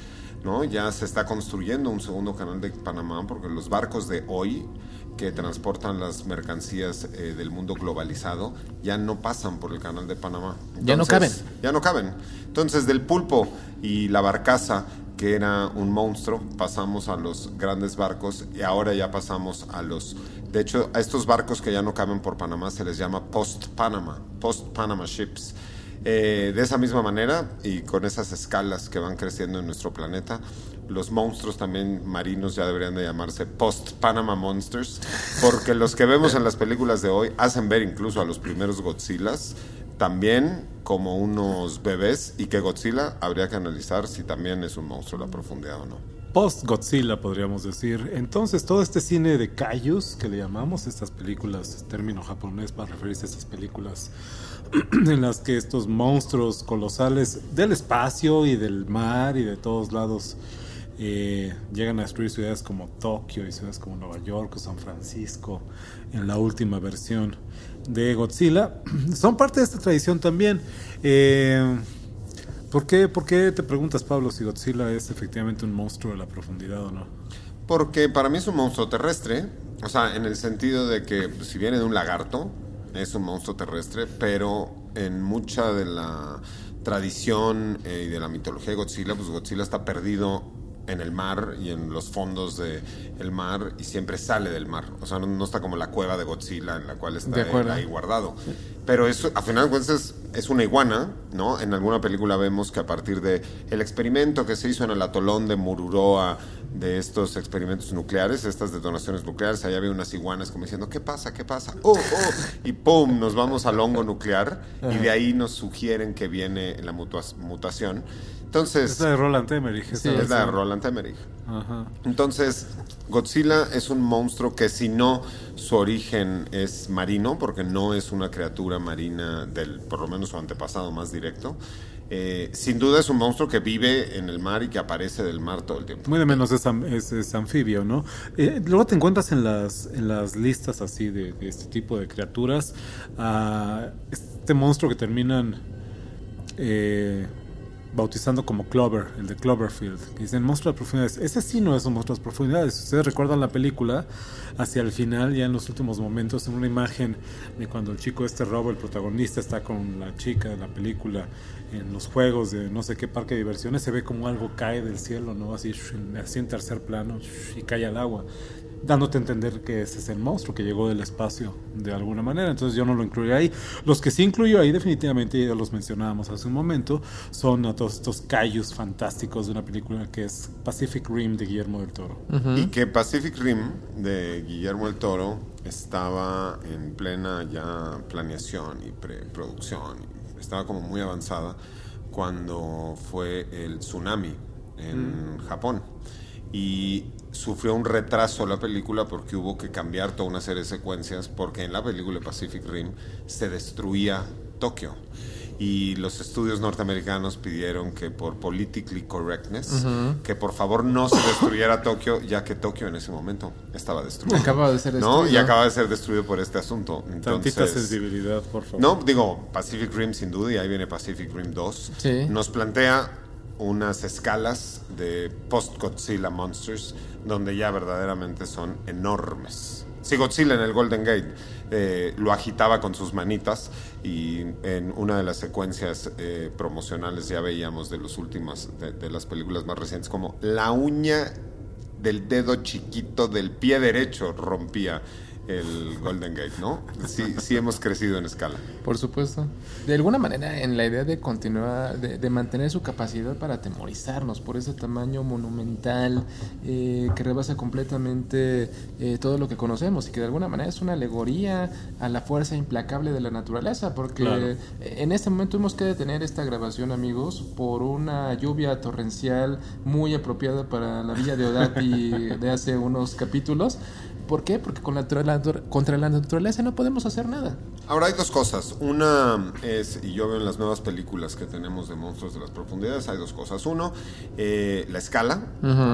¿no? Ya se está construyendo un segundo canal de Panamá porque los barcos de hoy que transportan las mercancías eh, del mundo globalizado ya no pasan por el canal de Panamá. ya no caben. Ya no caben. Entonces, del pulpo y la barcaza, que era un monstruo, pasamos a los grandes barcos y ahora ya pasamos a los... De hecho, a estos barcos que ya no caben por Panamá se les llama post-Panama, post-Panama ships. Eh, de esa misma manera y con esas escalas que van creciendo en nuestro planeta, los monstruos también marinos ya deberían de llamarse post-Panama Monsters, porque los que vemos en las películas de hoy hacen ver incluso a los primeros Godzillas también como unos bebés y que Godzilla habría que analizar si también es un monstruo la profundidad o no. Post-Godzilla podríamos decir. Entonces todo este cine de kaijus que le llamamos, estas películas, término japonés para referirse a estas películas en las que estos monstruos colosales del espacio y del mar y de todos lados eh, llegan a destruir ciudades como Tokio y ciudades como Nueva York o San Francisco en la última versión de Godzilla. Son parte de esta tradición también. Eh, ¿por, qué, ¿Por qué te preguntas, Pablo, si Godzilla es efectivamente un monstruo de la profundidad o no? Porque para mí es un monstruo terrestre, o sea, en el sentido de que pues, si viene de un lagarto, es un monstruo terrestre, pero en mucha de la tradición eh, y de la mitología de Godzilla, pues Godzilla está perdido en el mar y en los fondos del el mar y siempre sale del mar. O sea, no, no está como la cueva de Godzilla en la cual está él ahí guardado. Pero eso, a final de cuentas, es, una iguana, ¿no? En alguna película vemos que a partir de el experimento que se hizo en el atolón de Mururoa, de estos experimentos nucleares, estas detonaciones nucleares, allá había unas iguanas como diciendo, ¿qué pasa? ¿Qué pasa? ¡Oh, oh! Y ¡pum! Nos vamos al hongo nuclear y de ahí nos sugieren que viene la mutua- mutación. Entonces, Es la de Roland Emmerich. Sí, es la de. Roland Emmerich. Ajá. Entonces, Godzilla es un monstruo que si no su origen es marino, porque no es una criatura marina del, por lo menos su antepasado más directo, eh, sin duda es un monstruo que vive en el mar y que aparece del mar todo el tiempo. Muy de menos es, am- es- es anfibio, ¿no? Eh, luego te encuentras en las, en las listas así de, de este tipo de criaturas a este monstruo que terminan eh, bautizando como Clover, el de Cloverfield. que dicen monstruo de profundidades. Ese sí no es un monstruo de profundidades. Ustedes recuerdan la película, hacia el final, ya en los últimos momentos, en una imagen de cuando el chico este robo, el protagonista, está con la chica de la película en los juegos de no sé qué parque de diversiones, se ve como algo cae del cielo, ¿no? Así, así en tercer plano y cae al agua, dándote a entender que ese es el monstruo que llegó del espacio de alguna manera. Entonces yo no lo incluyo ahí. Los que sí incluyo ahí definitivamente, ya los mencionábamos hace un momento, son a todos estos callos fantásticos de una película que es Pacific Rim de Guillermo del Toro. Y que Pacific Rim de Guillermo el Toro estaba en plena ya planeación y preproducción, estaba como muy avanzada cuando fue el tsunami en Japón. Y sufrió un retraso la película porque hubo que cambiar toda una serie de secuencias porque en la película Pacific Rim se destruía Tokio. Y los estudios norteamericanos pidieron que por politically correctness, que por favor no se destruyera Tokio, ya que Tokio en ese momento estaba destruido. Acaba de ser ¿no? Y destruido. acaba de ser destruido por este asunto. Entonces, Tantita sensibilidad, por favor. no, digo, Pacific Rim sin duda, y ahí viene Pacific Rim 2. Sí. Nos plantea unas escalas de post-Godzilla Monsters, donde ya verdaderamente son enormes. Si Godzilla en el Golden Gate eh, lo agitaba con sus manitas y en una de las secuencias eh, promocionales ya veíamos de los últimos, de, de las películas más recientes, como la uña del dedo chiquito del pie derecho rompía el Golden Gate, ¿no? Sí, sí hemos crecido en escala. Por supuesto. De alguna manera, en la idea de continuar, de, de mantener su capacidad para atemorizarnos por ese tamaño monumental eh, que rebasa completamente eh, todo lo que conocemos y que de alguna manera es una alegoría a la fuerza implacable de la naturaleza, porque Claro. en este momento hemos que detener esta grabación, amigos, por una lluvia torrencial muy apropiada para la Villa de Odati de hace unos capítulos. ¿Por qué? Porque con la, la- contra la naturaleza no podemos hacer nada. Ahora hay dos cosas. Una es, y yo veo en las nuevas películas que tenemos de monstruos de las profundidades, hay dos cosas. Uno, eh, la escala,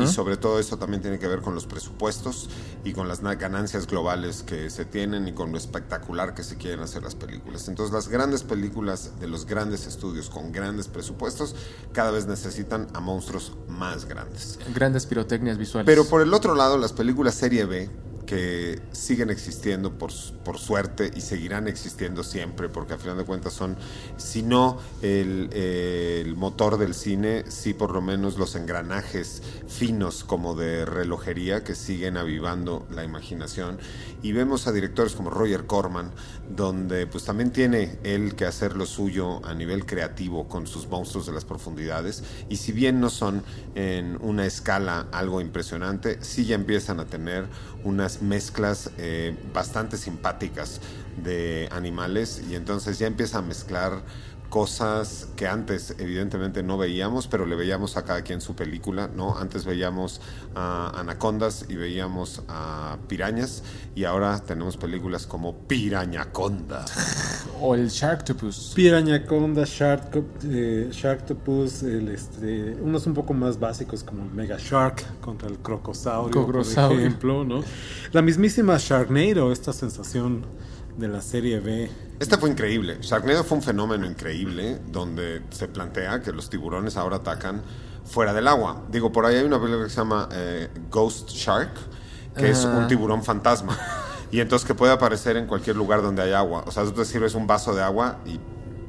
y sobre todo eso también tiene que ver con los presupuestos y con las na- ganancias globales que se tienen y con lo espectacular que se quieren hacer las películas. Entonces las grandes películas de los grandes estudios con grandes presupuestos cada vez necesitan a monstruos más grandes. Grandes pirotecnias visuales. Pero por el otro lado, las películas serie B, que siguen existiendo por, por suerte y seguirán existiendo siempre, porque a final de cuentas son, si no el, el motor del cine, sí por lo menos los engranajes finos como de relojería que siguen avivando la imaginación. Y vemos a directores como Roger Corman, donde pues también tiene él que hacer lo suyo a nivel creativo con sus monstruos de las profundidades. Y si bien no son en una escala algo impresionante, sí ya empiezan a tener unas mezclas eh, bastante simpáticas de animales y entonces ya empieza a mezclar cosas que antes evidentemente no veíamos, pero le veíamos a cada quien su película, ¿no? Antes veíamos a anacondas y veíamos a pirañas y ahora tenemos películas como Pirañaconda. O el Sharktopus. Pirañaconda, Shark, eh, Sharktopus, el, este, unos un poco más básicos como el Mega Shark contra el Crocosaurio, Crocosaurio. por ejemplo, ¿no? La mismísima Sharknado, esta sensación de la serie B. Este fue increíble. Sharknado fue un fenómeno increíble donde se plantea que los tiburones ahora atacan fuera del agua. Digo, por ahí hay una película que se llama eh, Ghost Shark, que es un tiburón fantasma. Y entonces que puede aparecer en cualquier lugar donde hay agua. O sea, tú te sirves un vaso de agua y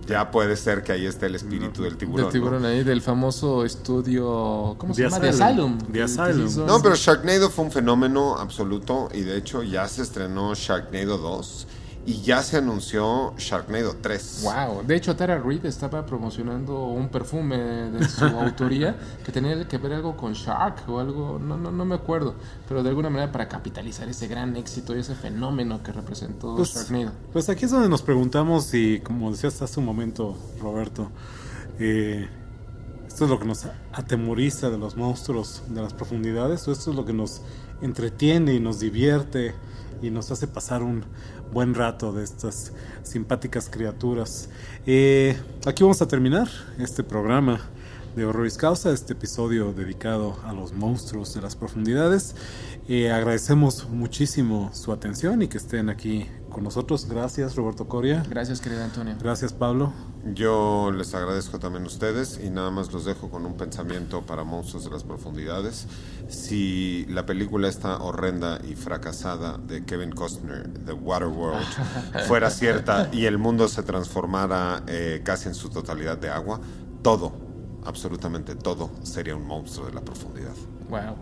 ya puede ser que ahí esté el espíritu del tiburón. Del tiburón ¿no? ahí, del famoso estudio. ¿Cómo se The llama? The Asylum. Asylum. The que- Asylum. hizo- No, pero Sharknado fue un fenómeno absoluto y de hecho ya se estrenó Sharknado 2 y ya se anunció Sharknado 3. Wow, de hecho Tara Reid estaba promocionando un perfume de su autoría que tenía que ver algo con Shark o algo, no, no, no me acuerdo, pero de alguna manera para capitalizar ese gran éxito y ese fenómeno que representó Pues, Sharknado. pues aquí es donde nos preguntamos y como decías hace un momento, Roberto, eh, esto es lo que nos atemoriza de los monstruos de las profundidades, o esto es lo que nos entretiene y nos divierte y nos hace pasar un buen rato de estas simpáticas criaturas. Eh, aquí vamos a terminar este programa de Horroris Causa, este episodio dedicado a los monstruos de las profundidades. Eh, agradecemos muchísimo su atención y que estén aquí con nosotros. Gracias, Roberto Coria. Gracias, querido Antonio. Gracias, Pablo. Yo les agradezco también a ustedes y nada más los dejo con un pensamiento para monstruos de las profundidades. Si la película esta horrenda y fracasada de Kevin Costner, The Waterworld, fuera cierta y el mundo se transformara eh, casi en su totalidad de agua, todo, absolutamente todo, sería un monstruo de la profundidad. Wow.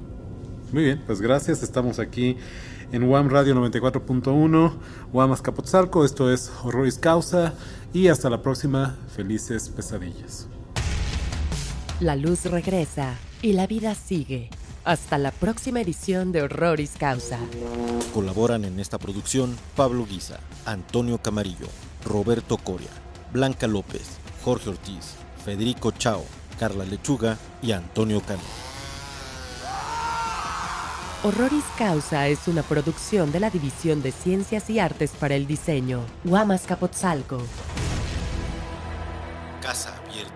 Muy bien, pues gracias. Estamos aquí en UAM Radio 94.1, UAM Azcapotzalco. Esto es Horroris Causa. Y hasta la próxima. Felices pesadillas. La luz regresa y la vida sigue. Hasta la próxima edición de Horroris Causa. Colaboran en esta producción Pablo Guisa, Antonio Camarillo, Roberto Coria, Blanca López, Jorge Ortiz, Federico Chao, Carla Lechuga y Antonio Cano. Horroris Causa es una producción de la División de Ciencias y Artes para el Diseño, Guamas Capotzalco. Casa Abierta